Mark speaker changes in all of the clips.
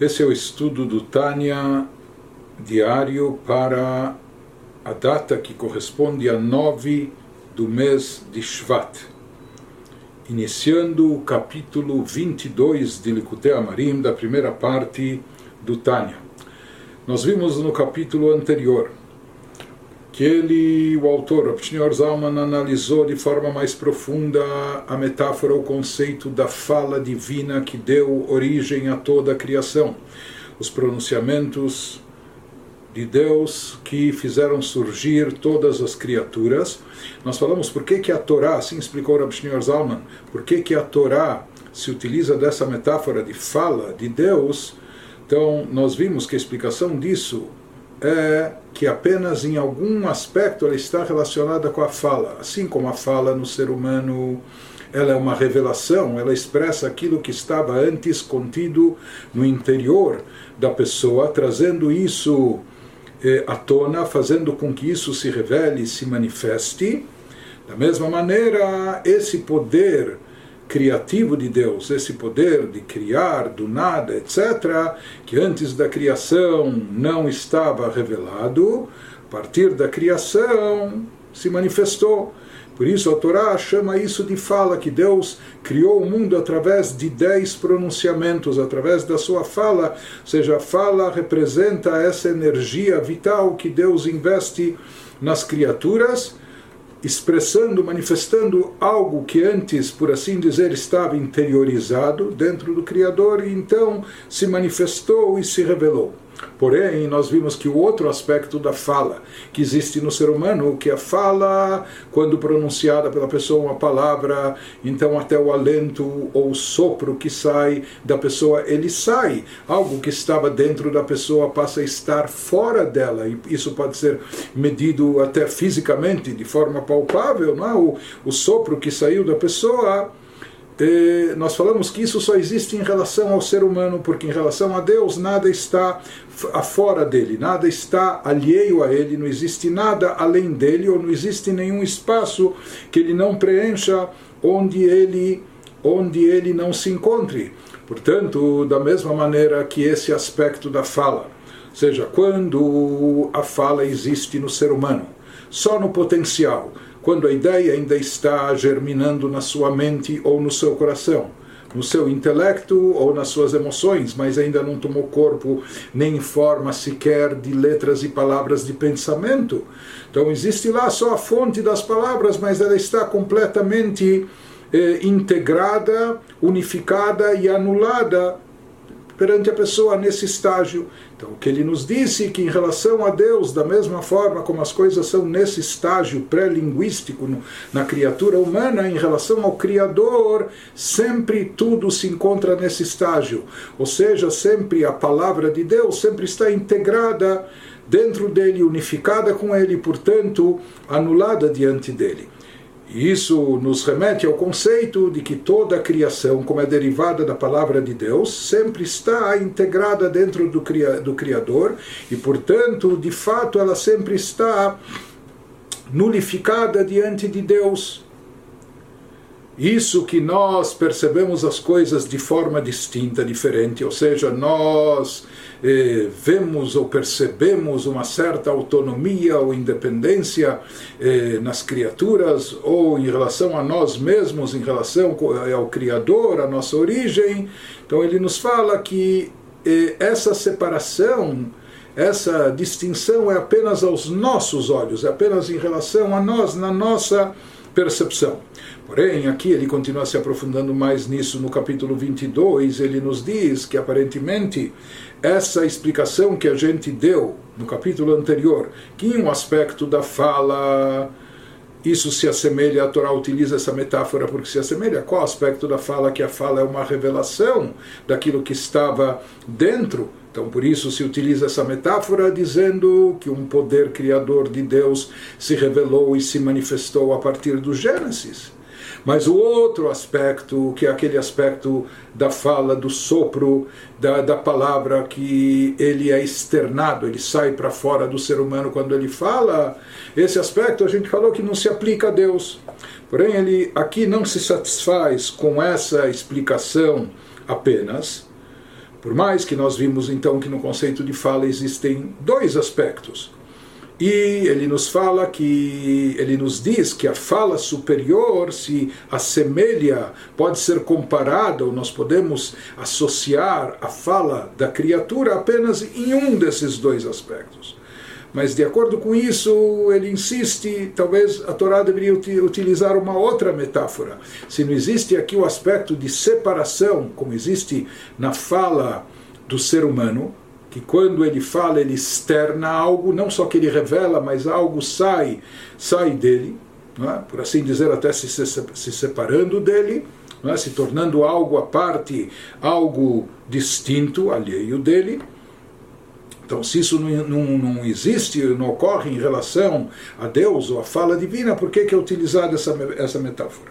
Speaker 1: Esse é o estudo do Tânia diário para a data que corresponde a 9 do mês de Shvat, iniciando o capítulo 22 de Likutei Amarim, da primeira parte do Tânia. Nós vimos no capítulo anterior que ele, o autor, o Sr. Zalman, analisou de forma mais profunda a metáfora, o conceito da fala divina que deu origem a toda a criação, os pronunciamentos de Deus que fizeram surgir todas as criaturas. Nós falamos por que, que a Torá, assim explicou Shneur Zalman, por que, que a Torá se utiliza dessa metáfora de fala de Deus. Então, nós vimos que a explicação disso é que apenas em algum aspecto ela está relacionada com a fala, assim como a fala no ser humano ela é uma revelação, ela expressa aquilo que estava antes contido no interior da pessoa, trazendo isso eh, à tona, fazendo com que isso se revele, se manifeste. Da mesma maneira, esse poder criativo de Deus, esse poder de criar do nada, etc., que antes da criação não estava revelado, a partir da criação se manifestou. Por isso a Torá chama isso de fala, que Deus criou o mundo através de dez pronunciamentos, através da sua fala. Ou seja, a fala representa essa energia vital que Deus investe nas criaturas expressando, manifestando algo que antes, por assim dizer, estava interiorizado dentro do Criador e então se manifestou e se revelou. Porém, nós vimos que o outro aspecto da fala que existe no ser humano, que a fala, quando pronunciada pela pessoa uma palavra, então até o alento ou o sopro que sai da pessoa, ele sai. Algo que estava dentro da pessoa passa a estar fora dela, e isso pode ser medido até fisicamente, de forma palpável, não é? o, o sopro que saiu da pessoa nós falamos que isso só existe em relação ao ser humano, porque em relação a Deus nada está afora dele, nada está alheio a ele, não existe nada além dele, ou não existe nenhum espaço que ele não preencha onde ele, onde ele não se encontre. Portanto, da mesma maneira que esse aspecto da fala, ou seja, quando a fala existe no ser humano, só no potencial, quando a ideia ainda está germinando na sua mente ou no seu coração, no seu intelecto ou nas suas emoções, mas ainda não tomou corpo nem forma sequer de letras e palavras de pensamento. Então existe lá só a fonte das palavras, mas ela está completamente eh, integrada, unificada e anulada perante a pessoa nesse estágio. Então, o que ele nos disse que em relação a Deus, da mesma forma como as coisas são nesse estágio pré-linguístico na criatura humana, em relação ao Criador, sempre tudo se encontra nesse estágio. Ou seja, sempre a palavra de Deus sempre está integrada dentro dele, unificada com ele, portanto, anulada diante dele. Isso nos remete ao conceito de que toda a criação, como é derivada da palavra de Deus, sempre está integrada dentro do, do Criador e, portanto, de fato, ela sempre está nulificada diante de Deus. Isso que nós percebemos as coisas de forma distinta, diferente, ou seja, nós eh, vemos ou percebemos uma certa autonomia ou independência eh, nas criaturas ou em relação a nós mesmos, em relação ao Criador, a nossa origem. Então ele nos fala que eh, essa separação essa distinção é apenas aos nossos olhos, é apenas em relação a nós, na nossa percepção. Porém, aqui ele continua se aprofundando mais nisso no capítulo 22. Ele nos diz que aparentemente essa explicação que a gente deu no capítulo anterior, que em um aspecto da fala isso se assemelha, a Torá utiliza essa metáfora porque se assemelha. Qual aspecto da fala? Que a fala é uma revelação daquilo que estava dentro. Então, por isso se utiliza essa metáfora dizendo que um poder criador de Deus se revelou e se manifestou a partir do Gênesis. Mas o outro aspecto, que é aquele aspecto da fala, do sopro, da, da palavra, que ele é externado, ele sai para fora do ser humano quando ele fala, esse aspecto a gente falou que não se aplica a Deus. Porém, ele aqui não se satisfaz com essa explicação apenas Por mais que nós vimos então que no conceito de fala existem dois aspectos. E ele nos fala que, ele nos diz que a fala superior se assemelha, pode ser comparada, ou nós podemos associar a fala da criatura apenas em um desses dois aspectos. Mas de acordo com isso, ele insiste, talvez a Torá deveria utilizar uma outra metáfora. Se não existe aqui o aspecto de separação, como existe na fala do ser humano, que quando ele fala, ele externa algo, não só que ele revela, mas algo sai, sai dele, é? por assim dizer, até se, se, se separando dele, é? se tornando algo à parte, algo distinto, alheio dele. Então, se isso não, não, não, existe, não ocorre em relação a Deus ou a fala divina, por que, que é utilizada essa, essa metáfora?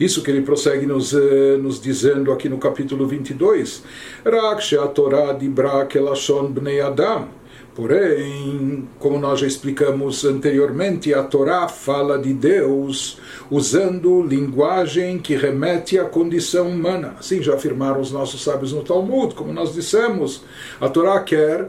Speaker 1: Isso que ele prossegue nos, eh, nos dizendo aqui no capítulo 22. Rak a Torá dibra kelashon bnei Adam. Porém, como nós já explicamos anteriormente, a Torá fala de Deus usando linguagem que remete à condição humana. Assim já afirmaram os nossos sábios no Talmud, como nós dissemos. A Torá quer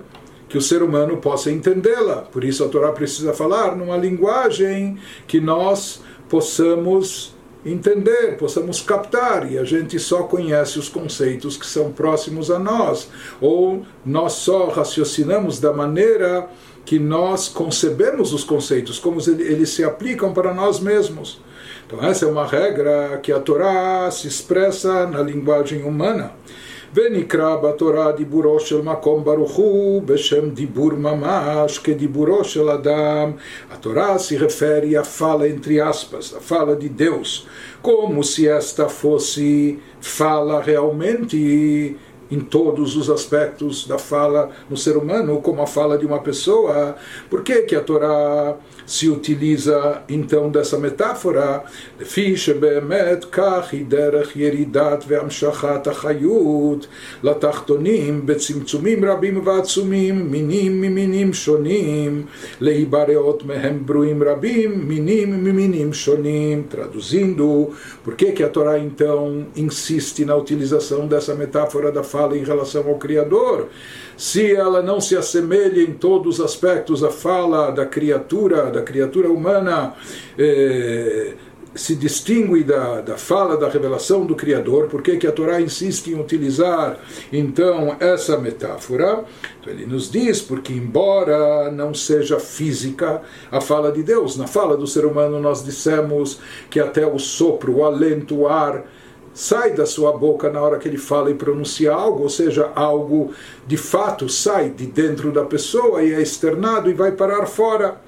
Speaker 1: que o ser humano possa entendê-la. Por isso a Torá precisa falar numa linguagem que nós possamos entender, possamos captar, e a gente só conhece os conceitos que são próximos a nós, ou nós só raciocinamos da maneira que nós concebemos os conceitos, como eles se aplicam para nós mesmos. Então, essa é uma regra que a Torá se expressa na linguagem humana. ונקרא בתורה דיבורו של מקום ברוך הוא בשם דיבור ממש כדיבורו של אדם. A Torá se refere à fala entre aspas, a fala de Deus, como se esta fosse fala realmente em todos os aspectos da fala no ser humano, como a fala de uma pessoa. Por que, que a Torá se utiliza então dessa metáfora? לפי שבאמת כך היא דרך ירידת והמשכת החיות לתחתונים בצמצומים רבים ועצומים, מינים ממינים שונים, להיבראות מהם ברואים רבים, מינים ממינים שונים. Traduzindo, por que, que a Torá então insiste na utilização dessa metáfora da fala? em relação ao Criador, se ela não se assemelha em todos os aspectos à fala da criatura, da criatura humana, eh, se distingue da, da fala da revelação do Criador, por que a Torá insiste em utilizar então essa metáfora? Então ele nos diz, porque embora não seja física a fala de Deus, na fala do ser humano nós dissemos que até o sopro, o alento, o ar, sai da sua boca na hora que ele fala e pronuncia algo, ou seja, algo de fato sai de dentro da pessoa e é externado e vai parar fora,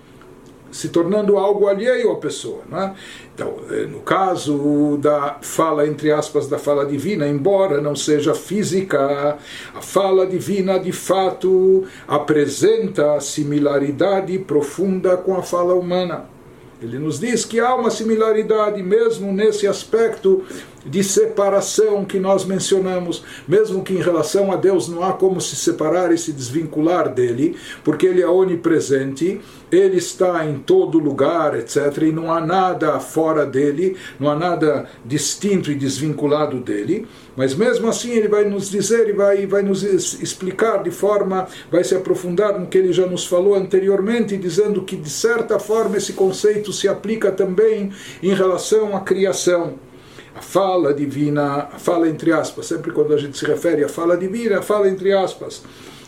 Speaker 1: se tornando algo alheio à pessoa. Não é? Então, eh, no caso da fala, entre aspas, da fala divina, embora não seja física, a fala divina de fato apresenta similaridade profunda com a fala humana. Ele nos diz que há uma similaridade mesmo nesse aspecto de separação que nós mencionamos, mesmo que em relação a Deus não há como se separar e se desvincular dele, porque ele é onipresente, ele está em todo lugar, etc., e não há nada fora dele, não há nada distinto e desvinculado dele, mas mesmo assim ele vai nos dizer e vai, vai nos explicar de forma, vai se aprofundar no que ele já nos falou anteriormente, dizendo que de certa forma esse conceito se aplica também em relação à criação. A fala divina, a fala entre aspas, sempre quando a gente se refere à fala divina, a fala entre aspas.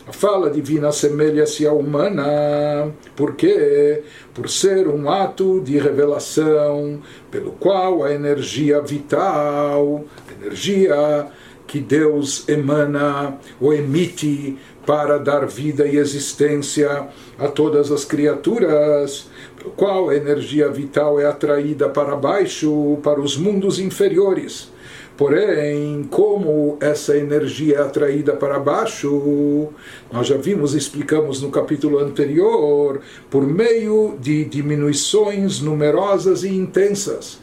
Speaker 1: A fala divina assemelha-se à humana, porque por ser um ato de revelação, pelo qual a energia vital, a energia que Deus emana ou emite para dar vida e existência a todas as criaturas, qual energia vital é atraída para baixo, para os mundos inferiores. Porém, como essa energia é atraída para baixo, nós já vimos, explicamos no capítulo anterior, por meio de diminuições numerosas e intensas.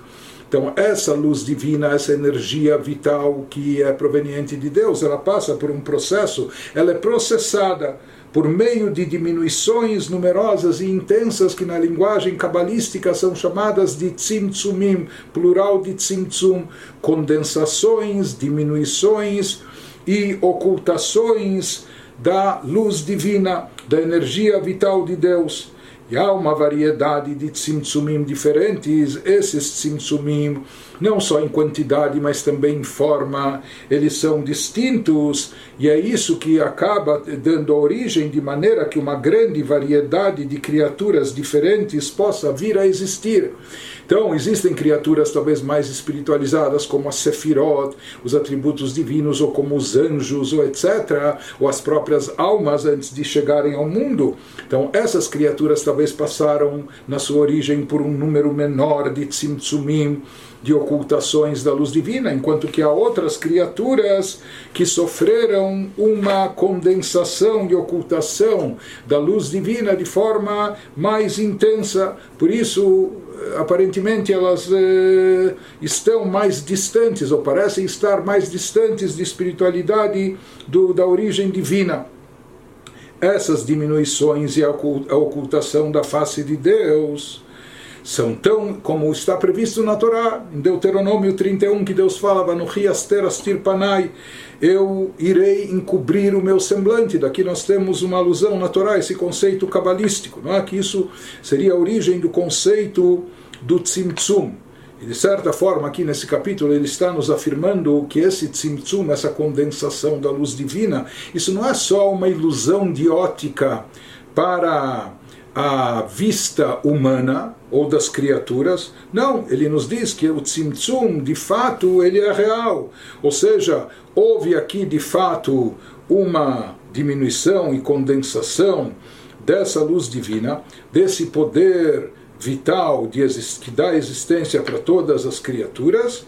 Speaker 1: Então, essa luz divina, essa energia vital que é proveniente de Deus, ela passa por um processo, ela é processada por meio de diminuições numerosas e intensas que na linguagem cabalística são chamadas de tzimtzumim, plural de tzimtzum, condensações, diminuições e ocultações da luz divina, da energia vital de Deus. E há uma variedade de tzimtzumim diferentes. Esses tzimtzumim, não só em quantidade, mas também em forma, eles são distintos. E é isso que acaba dando origem de maneira que uma grande variedade de criaturas diferentes possa vir a existir. Então, existem criaturas talvez mais espiritualizadas, como as Sefirot, os atributos divinos, ou como os anjos, ou etc., ou as próprias almas antes de chegarem ao mundo. Então, essas criaturas talvez passaram na sua origem por um número menor de tzimtzumim, de ocultações da luz divina, enquanto que há outras criaturas que sofreram uma condensação de ocultação da luz divina de forma mais intensa. Por isso, aparentemente elas eh, estão mais distantes, ou parecem estar mais distantes de espiritualidade do, da origem divina. Essas diminuições e a ocultação da face de Deus são tão como está previsto na Torá, em Deuteronômio 31, que Deus Panai, eu irei encobrir o meu semblante. Daqui nós temos uma alusão na Torá, esse conceito cabalístico, não é? que isso seria a origem do conceito do Tzimtzum. E de certa forma, aqui nesse capítulo, ele está nos afirmando que esse tzimtzum, essa condensação da luz divina, isso não é só uma ilusão de ótica para a vista humana ou das criaturas. Não, ele nos diz que o tzimtzum, de fato, ele é real. Ou seja, houve aqui, de fato, uma diminuição e condensação dessa luz divina, desse poder vital de, que dá existência para todas as criaturas.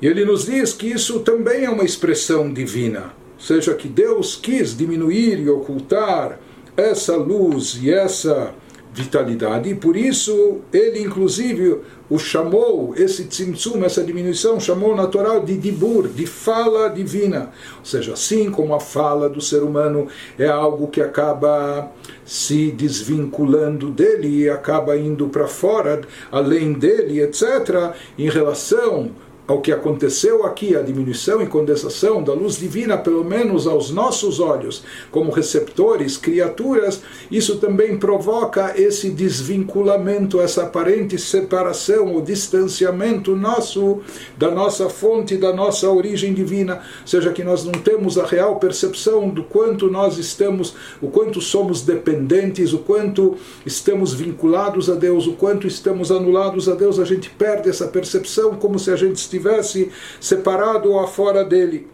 Speaker 1: E ele nos diz que isso também é uma expressão divina, ou seja, que Deus quis diminuir e ocultar essa luz e essa vitalidade, e por isso ele, inclusive, o chamou, esse tzimtzum, essa diminuição, chamou natural de dibur, de fala divina. Ou seja, assim como a fala do ser humano é algo que acaba se desvinculando dele e acaba indo para fora, além dele, etc., em relação ao que aconteceu aqui, a diminuição e condensação da luz divina, pelo menos aos nossos olhos, como receptores, criaturas, isso também provoca esse desvinculamento, essa aparente separação ou distanciamento nosso da nossa fonte, da nossa origem divina, seja que nós não temos a real percepção do quanto nós estamos, o quanto somos dependentes, o quanto estamos vinculados a Deus, o quanto estamos anulados a Deus, a gente perde essa percepção como se a gente estivesse estivesse separado ou fora dele.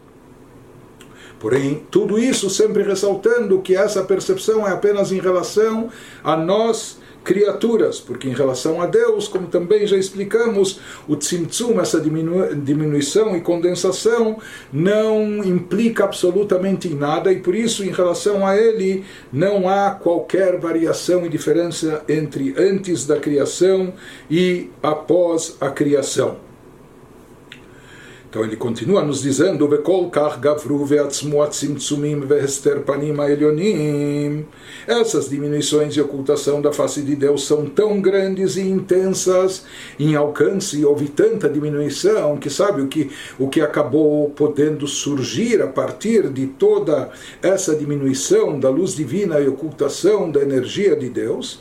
Speaker 1: Porém, tudo isso sempre ressaltando que essa percepção é apenas em relação a nós criaturas, porque em relação a Deus, como também já explicamos, o tzimtzum, essa diminuição e condensação, não implica absolutamente em nada e por isso, em relação a ele, não há qualquer variação e diferença entre antes da criação e após a criação. Então ele continua nos dizendo. Essas diminuições e ocultação da face de Deus são tão grandes e intensas em alcance, houve tanta diminuição que sabe o que o que acabou podendo surgir a partir de toda essa diminuição da luz divina e ocultação da energia de Deus,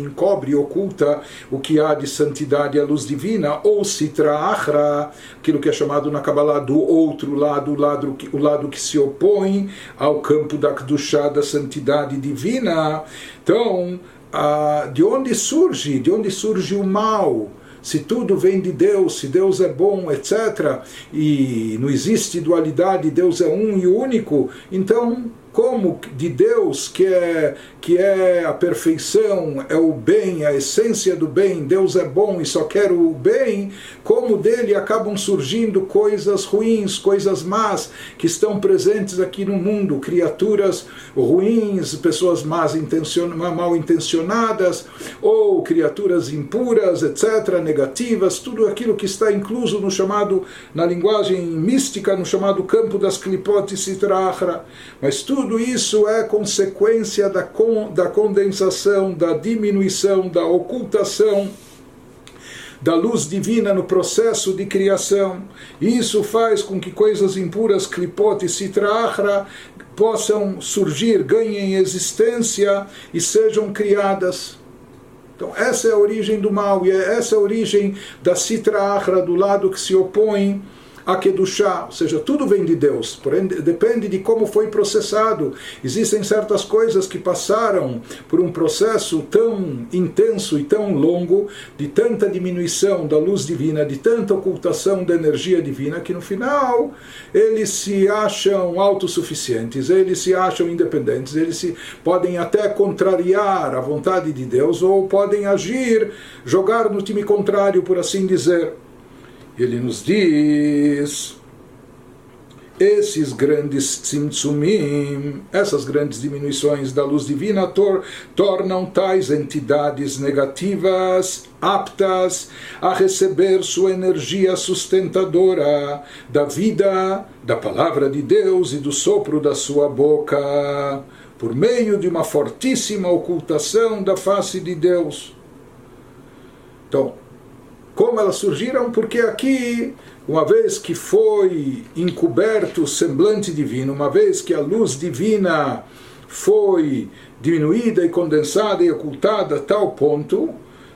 Speaker 1: encobre oculta o que há de santidade à luz divina, ou sitra achra, aquilo que é chamado na Kabbalah do outro lado, o lado que, o lado que se opõe ao campo da Kedushá, da santidade divina. Então, ah, de onde surge? De onde surge o mal? se tudo vem de Deus, se Deus é bom, etc., e não existe dualidade, Deus é um e único, então como de Deus, que é, que é a perfeição, é o bem, a essência do bem, Deus é bom e só quer o bem, como dele acabam surgindo coisas ruins, coisas más que estão presentes aqui no mundo, criaturas ruins, pessoas más intencion, mal intencionadas, ou criaturas impuras, etc., negativas, tudo aquilo que está incluso no chamado, na linguagem mística, no chamado campo das clipotes citrahra. Mas tudo tudo isso é consequência da, con, da condensação, da diminuição, da ocultação da luz divina no processo de criação. Isso faz com que coisas impuras, clipote citrahra, possam surgir, ganhem existência e sejam criadas. Então, essa é a origem do mal, e é essa a origem da citrahra, do lado que se opõe a Kedushá, ou seja, tudo vem de Deus, porém depende de como foi processado. Existem certas coisas que passaram por um processo tão intenso e tão longo, de tanta diminuição da luz divina, de tanta ocultação da energia divina, que no final eles se acham autossuficientes, eles se acham independentes, eles se, podem até contrariar a vontade de Deus ou podem agir, jogar no time contrário, por assim dizer ele nos diz esses grandes tzimtzumim, essas grandes diminuições da luz divina tor tornam tais entidades negativas aptas a receber sua energia sustentadora da vida, da palavra de Deus e do sopro da sua boca, por meio de uma fortíssima ocultação da face de Deus. Então, como elas surgiram, porque aqui, uma vez que foi encoberto o semblante divino, uma vez que a luz divina foi diminuída e condensada e ocultada a tal ponto,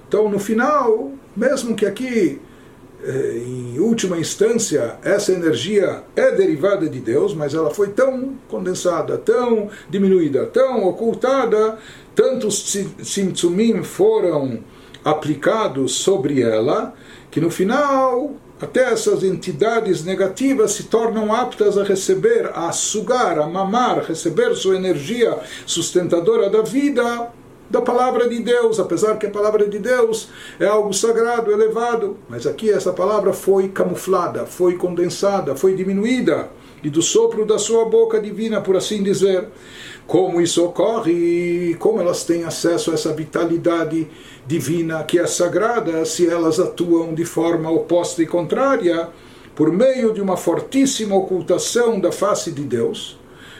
Speaker 1: então no final, mesmo que aqui, eh, em última instância, essa energia é derivada de Deus, mas ela foi tão condensada, tão diminuída, tão ocultada, tantos simtsumim foram aplicados sobre ela, que no final até essas entidades negativas se tornam aptas a receber, a sugar, a mamar, receber sua energia sustentadora da vida da palavra de Deus, apesar que a palavra de Deus é algo sagrado, elevado, mas aqui essa palavra foi camuflada, foi condensada, foi diminuída e do sopro da sua boca divina, por assim dizer. Como isso ocorre, como elas têm acesso a essa vitalidade divina que é sagrada, se elas atuam de forma oposta e contrária, por meio de uma fortíssima ocultação da face de Deus,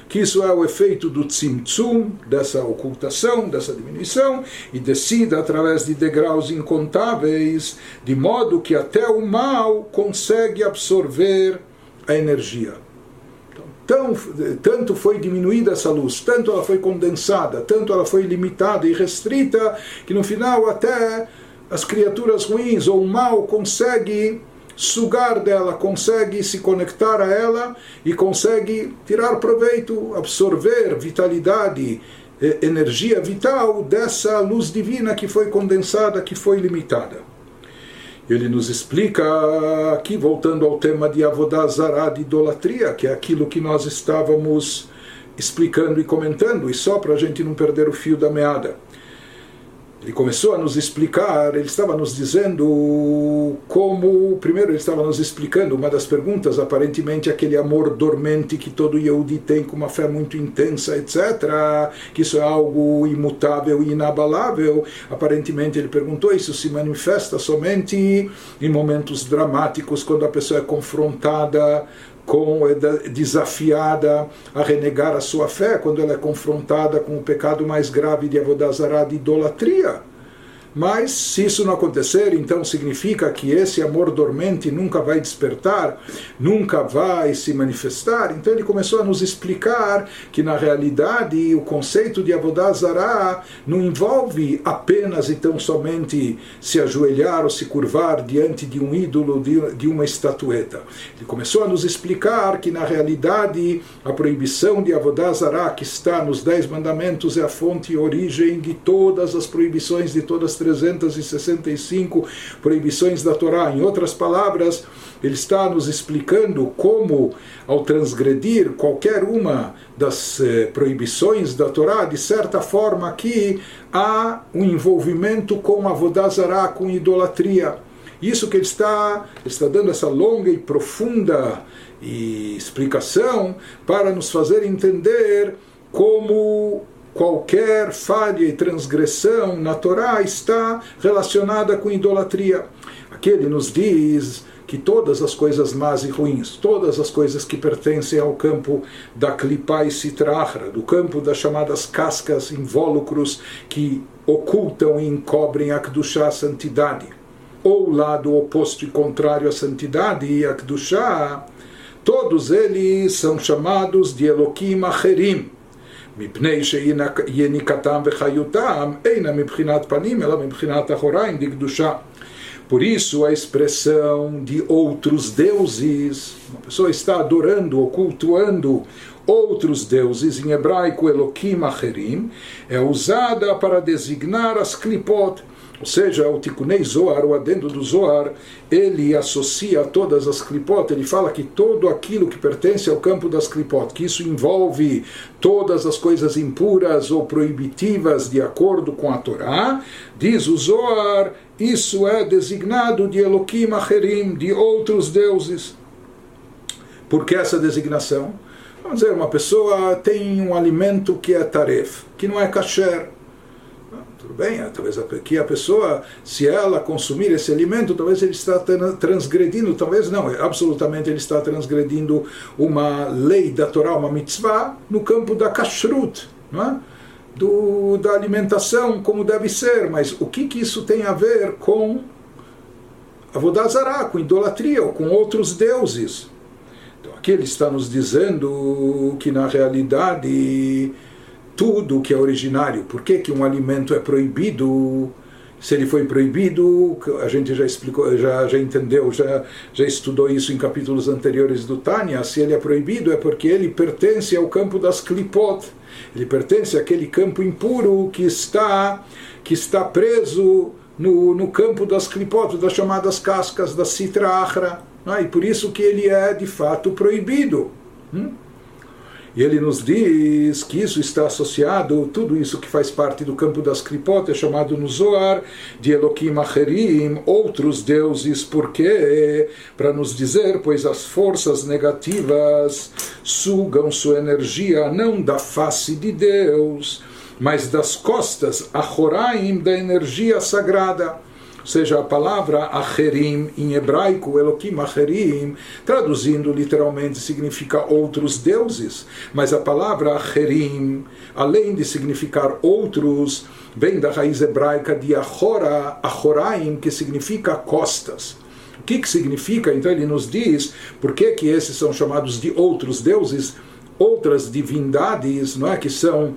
Speaker 1: que isso é o efeito do tzimtzum, dessa ocultação, dessa diminuição, e descida através de degraus incontáveis, de modo que até o mal consegue absorver a energia tão, tanto foi diminuída essa luz, tanto ela foi condensada, tanto ela foi limitada e restrita, que no final até as criaturas ruins ou o mal consegue sugar dela, consegue se conectar a ela e consegue tirar proveito, absorver vitalidade, energia vital dessa luz divina que foi condensada, que foi limitada. Ele nos explica aqui, voltando ao tema de Avodazará, de idolatria, que é aquilo que nós estávamos explicando e comentando, e só para a gente não perder o fio da meada. Ele começou a nos explicar, ele estava nos dizendo como. Primeiro, ele estava nos explicando uma das perguntas, aparentemente aquele amor dormente que todo Yehudi tem com uma fé muito intensa, etc., que isso é algo imutável e inabalável. Aparentemente, ele perguntou: isso se manifesta somente em momentos dramáticos, quando a pessoa é confrontada com é desafiada a renegar a sua fé quando ela é confrontada com o pecado mais grave de avodazará, de idolatria. Mas se isso não acontecer, então significa que esse amor dormente nunca vai despertar, nunca vai se manifestar. Então ele começou a nos explicar que na realidade o conceito de Avodazará não envolve apenas e tão somente se ajoelhar ou se curvar diante de um ídolo, de, uma estatueta. Ele começou a nos explicar que na realidade a proibição de Avodazará que está nos Dez Mandamentos é a fonte e origem de todas as proibições de todas as 365 proibições da Torá. Em outras palavras, ele está nos explicando como, ao transgredir qualquer uma das eh, proibições da Torá, de certa forma aqui há um envolvimento com Avodazará, com idolatria. Isso que ele está, está dando essa longa e profunda explicação para nos fazer entender como qualquer falha e transgressão na Torá está relacionada com idolatria. Aqui ele nos diz que todas as coisas más e ruins, todas as coisas que pertencem ao campo da clipa e citrahra, do campo das chamadas cascas, invólucros que ocultam e encobrem a Kedushá, a santidade, ou lado oposto e contrário à santidade e a Kedushá, todos eles são chamados de Elohim Acherim, מפני שיניקתם וחיותם אינה מבחינת פנים אלא מבחינת אחוריים דקדושה. Por isso a expressão de outros deuses, uma pessoa está adorando ou cultuando outros deuses, em hebraico Elohim Acherim, é usada para designar as klipot, ou seja, o Tikunei Zohar, o adendo do Zohar, ele associa todas as klipot, ele fala que todo aquilo que pertence ao campo das klipot, que isso envolve todas as coisas impuras ou proibitivas de acordo com a Torá, diz o Zohar, isso é designado de Elohim Acherim, de outros deuses. Por que essa designação? Vamos dizer, uma pessoa tem um alimento que é taref, que não é kasher bem, é, talvez aqui a pessoa, se ela consumir esse alimento, talvez ele está transgredindo, talvez não, é, absolutamente ele está transgredindo uma lei da Torá, uma mitzvah, no campo da kashrut, não é? Do, da alimentação como deve ser, mas o que, que isso tem a ver com Avodazará, com idolatria ou com outros deuses? Então aqui ele está nos dizendo que na realidade tudo que é originário. Por que, que um alimento é proibido? Se ele foi proibido, a gente já explicou, já, já entendeu, já, já estudou isso em capítulos anteriores do Tânia. Se ele é proibido, é porque ele pertence ao campo das klipot. Ele pertence àquele campo impuro que está, que está preso no, no campo das klipot, das chamadas cascas da citra achra. É? E por isso que ele é de fato proibido. Hum? E ele nos diz que isso está associado, tudo isso que faz parte do campo das Kripot, é chamado no Zohar de Elohim Acherim, outros deuses, porque para nos dizer, pois as forças negativas sugam sua energia não da face de Deus, mas das costas, Achoraim, da energia sagrada seja a palavra Acherim em hebraico, Elohim Acherim, traduzindo literalmente significa outros deuses, mas a palavra Acherim, além de significar outros, vem da raiz hebraica de Achora, Achoraim, que significa costas. O que, que significa? Então ele nos diz por que, que esses são chamados de outros deuses, outras divindades, não é? que são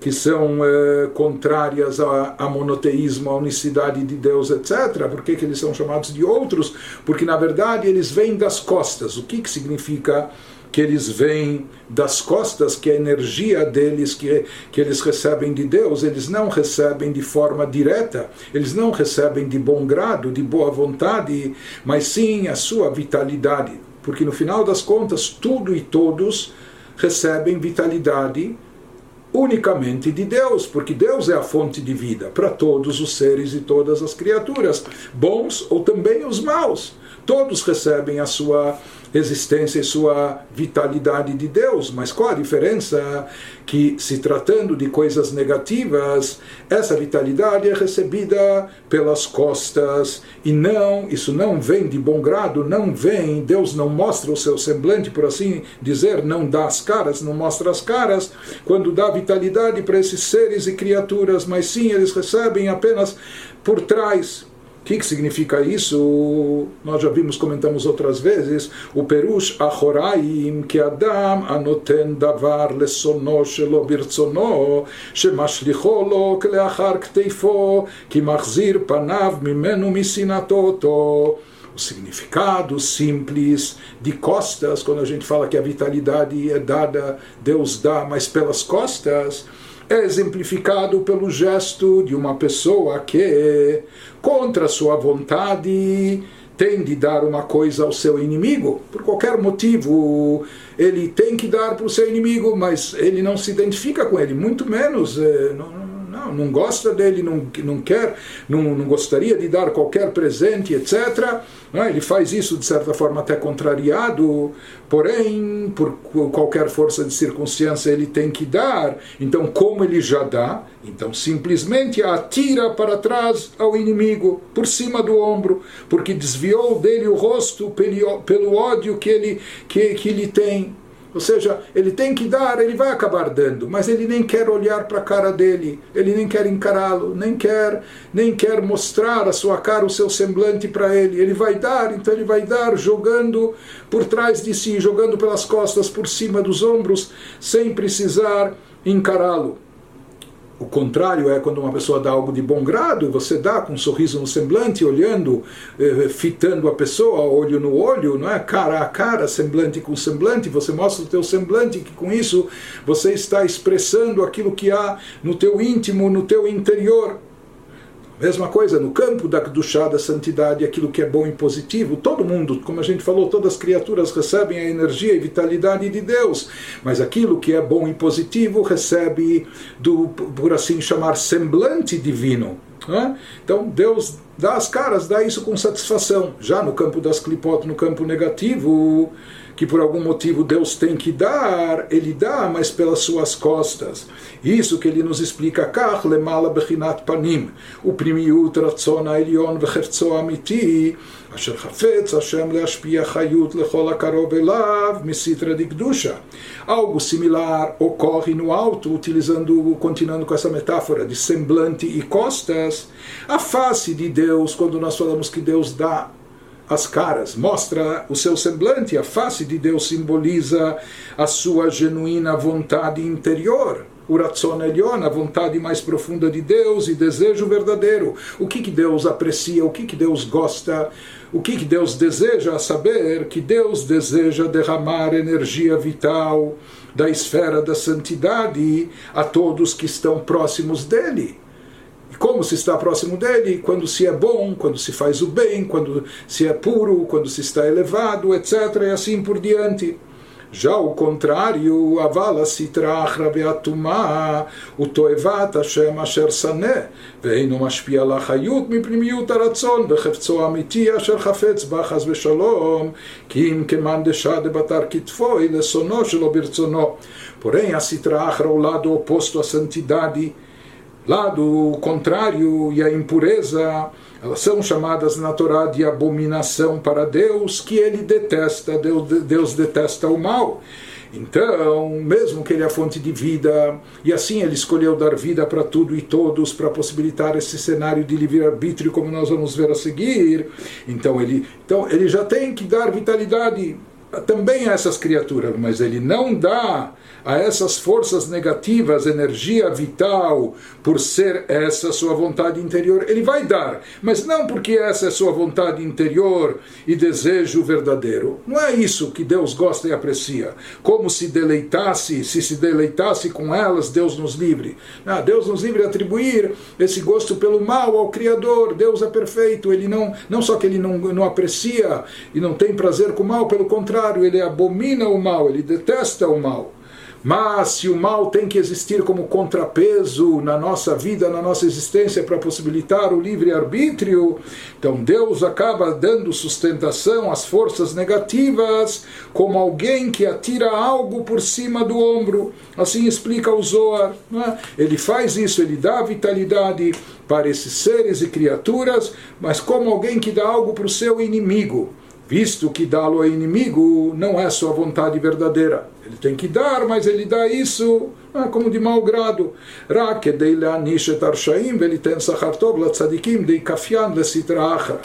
Speaker 1: que são eh, contrárias ao monoteísmo, à unicidade de Deus, etc. Por que, que eles são chamados de outros? Porque, na verdade, eles vêm das costas. O que, que significa que eles vêm das costas, que a energia deles, que, que eles recebem de Deus, eles não recebem de forma direta, eles não recebem de bom grado, de boa vontade, mas sim a sua vitalidade. Porque, no final das contas, tudo e todos recebem vitalidade unicamente de Deus, porque Deus é a fonte de vida para todos os seres e todas as criaturas, bons ou também os maus. Todos recebem a sua existência e sua vitalidade de Deus. Mas qual a diferença? Que se tratando de coisas negativas, essa vitalidade é recebida pelas costas e não, isso não vem de bom grado, não vem, Deus não mostra o seu semblante, por assim dizer, não dá as caras, não mostra as caras, quando dá vitalidade para esses seres e criaturas, mas sim eles recebem apenas por trás que, que significa isso? Nós já vimos, comentamos outras vezes, o perush achoraim que Adam anoten davar lesono shelo birtsono shemashlicho lo kleachar kteifo que machzir panav mimenu misinatoto o significado simples de costas, quando a gente fala que a vitalidade é dada, Deus dá, mas pelas costas, é exemplificado pelo gesto de uma pessoa que, contra sua vontade, tem de dar uma coisa ao seu inimigo, por qualquer motivo, ele tem que dar para o seu inimigo, mas ele não se identifica com ele, muito menos. É, não, não, não gosta dele, não, não quer, não, não gostaria de dar qualquer presente, etc. É? Ele faz isso de certa forma até contrariado, porém, por qualquer força de circunstância, ele tem que dar. Então, como ele já dá, então simplesmente atira para trás ao inimigo, por cima do ombro, porque desviou dele o rosto pelo, pelo ódio que ele, que, que ele tem. Ou seja, ele tem que dar, ele vai acabar dando, mas ele nem quer olhar para a cara dele, ele nem quer encará-lo, nem quer, nem quer mostrar a sua cara, o seu semblante para ele. Ele vai dar, então ele vai dar jogando por trás de si, jogando pelas costas, por cima dos ombros, sem precisar encará-lo. O contrário é quando uma pessoa dá algo de bom grado, você dá com um sorriso no semblante, olhando, eh, fitando a pessoa, olho no olho, não é? cara a cara, semblante com semblante, você mostra o teu semblante, que com isso você está expressando aquilo que há no teu íntimo, no teu interior. Mesma coisa no campo da chá da santidade, aquilo que é bom e positivo. Todo mundo, como a gente falou, todas as criaturas recebem a energia e vitalidade de Deus, mas aquilo que é bom e positivo recebe do, por assim chamar, semblante divino. Né? Então Deus dá as caras, dá isso com satisfação. Já no campo das clipot, no campo negativo, que por algum motivo Deus tem que dar, ele dá, mas pelas suas costas. Isso que ele nos explica, Kach lemala bechinat panim, o primiut ratzon העליון וחפצו האמיתי, אשר חפץ השם להשפיע חיות לכל הקרוב אליו מסיתרא דקדושה. Algo similar ocorre no alto, utilizando, continuando com essa metáfora de semblante e costas, a face de Deus, quando nós falamos que Deus dá as caras, mostra o seu semblante, a face de Deus simboliza a sua genuína vontade interior. O Ratzon Elion, a vontade mais profunda de Deus e desejo verdadeiro. O que, que Deus aprecia, o que, que Deus gosta, o que, que Deus deseja? Saber, que Deus deseja derramar energia vital da esfera da santidade a todos que estão próximos dele como se está próximo dele, quando se é bom, quando se faz o bem, quando se é puro, quando se está elevado, etc. e assim por diante. Já o contrário, avala sitrach ve'atumah, utoevat Hashem asher saneh, ואינו משפיע על החיות מפנימיות הרצון בחפצו האמיתי אשר חפץ בה חס ושלום, כי אם כמאן דשא דבתר כתפו, היא לשונו שלו ברצונו. Porém, a citra achra, o lado oposto à santidade, lado contrário e a impureza, elas são chamadas na Torá de abominação para Deus, que ele detesta, Deus, Deus detesta o mal. Então, mesmo que ele é a fonte de vida, e assim ele escolheu dar vida para tudo e todos, para possibilitar esse cenário de livre-arbítrio, como nós vamos ver a seguir, então ele, então ele já tem que dar vitalidade também a essas criaturas, mas ele não dá a essas forças negativas energia vital por ser essa sua vontade interior. Ele vai dar, mas não porque essa é sua vontade interior e desejo verdadeiro. Não é isso que Deus gosta e aprecia. Como se deleitasse, se se deleitasse com elas, Deus nos livre. Ah, Deus nos livre de atribuir esse gosto pelo mal ao Criador. Deus é perfeito. Ele não, não só que ele não, não aprecia e não tem prazer com o mal, pelo contrário, ele abomina o mal, ele detesta o mal. Mas se o mal tem que existir como contrapeso na nossa vida, na nossa existência, para possibilitar o livre-arbítrio, então Deus acaba dando sustentação às forças negativas como alguém que atira algo por cima do ombro. Assim explica o Zohar. É? Ele faz isso, ele dá vitalidade para esses seres e criaturas, mas como alguém que dá algo para o seu inimigo visto que dá-lo ao inimigo não é sua vontade verdadeira. Ele tem que dar, mas ele dá isso ah, como de mau grado. רק כדי להעניש את הרשעים וליתן שכר טוב לצדיקים די כפיין לסטרא אחרא.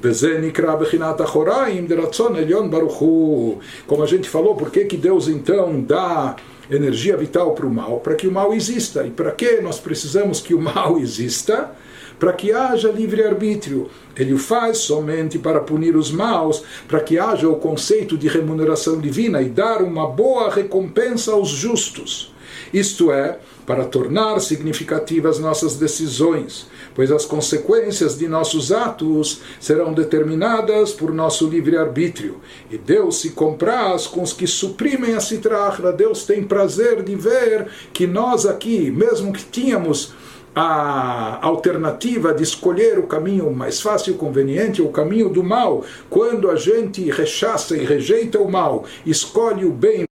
Speaker 1: וזה נקרא בחינת אחוריים דרצון עליון ברוך הוא. Como a gente falou, por que, que Deus então dá energia vital para o mal? Para que o mal exista. E para que nós precisamos que o mal exista? Para que haja livre-arbítrio. Ele o faz somente para punir os maus, para que haja o conceito de remuneração divina e dar uma boa recompensa aos justos. Isto é, para tornar significativas nossas decisões, pois as consequências de nossos atos serão determinadas por nosso livre-arbítrio. E Deus se compraz com os que suprimem a citrahra. Deus tem prazer de ver que nós aqui, mesmo que tínhamos a alternativa de escolher o caminho mais fácil, conveniente, o caminho do mal, quando a gente rechaça e rejeita o mal, escolhe o bem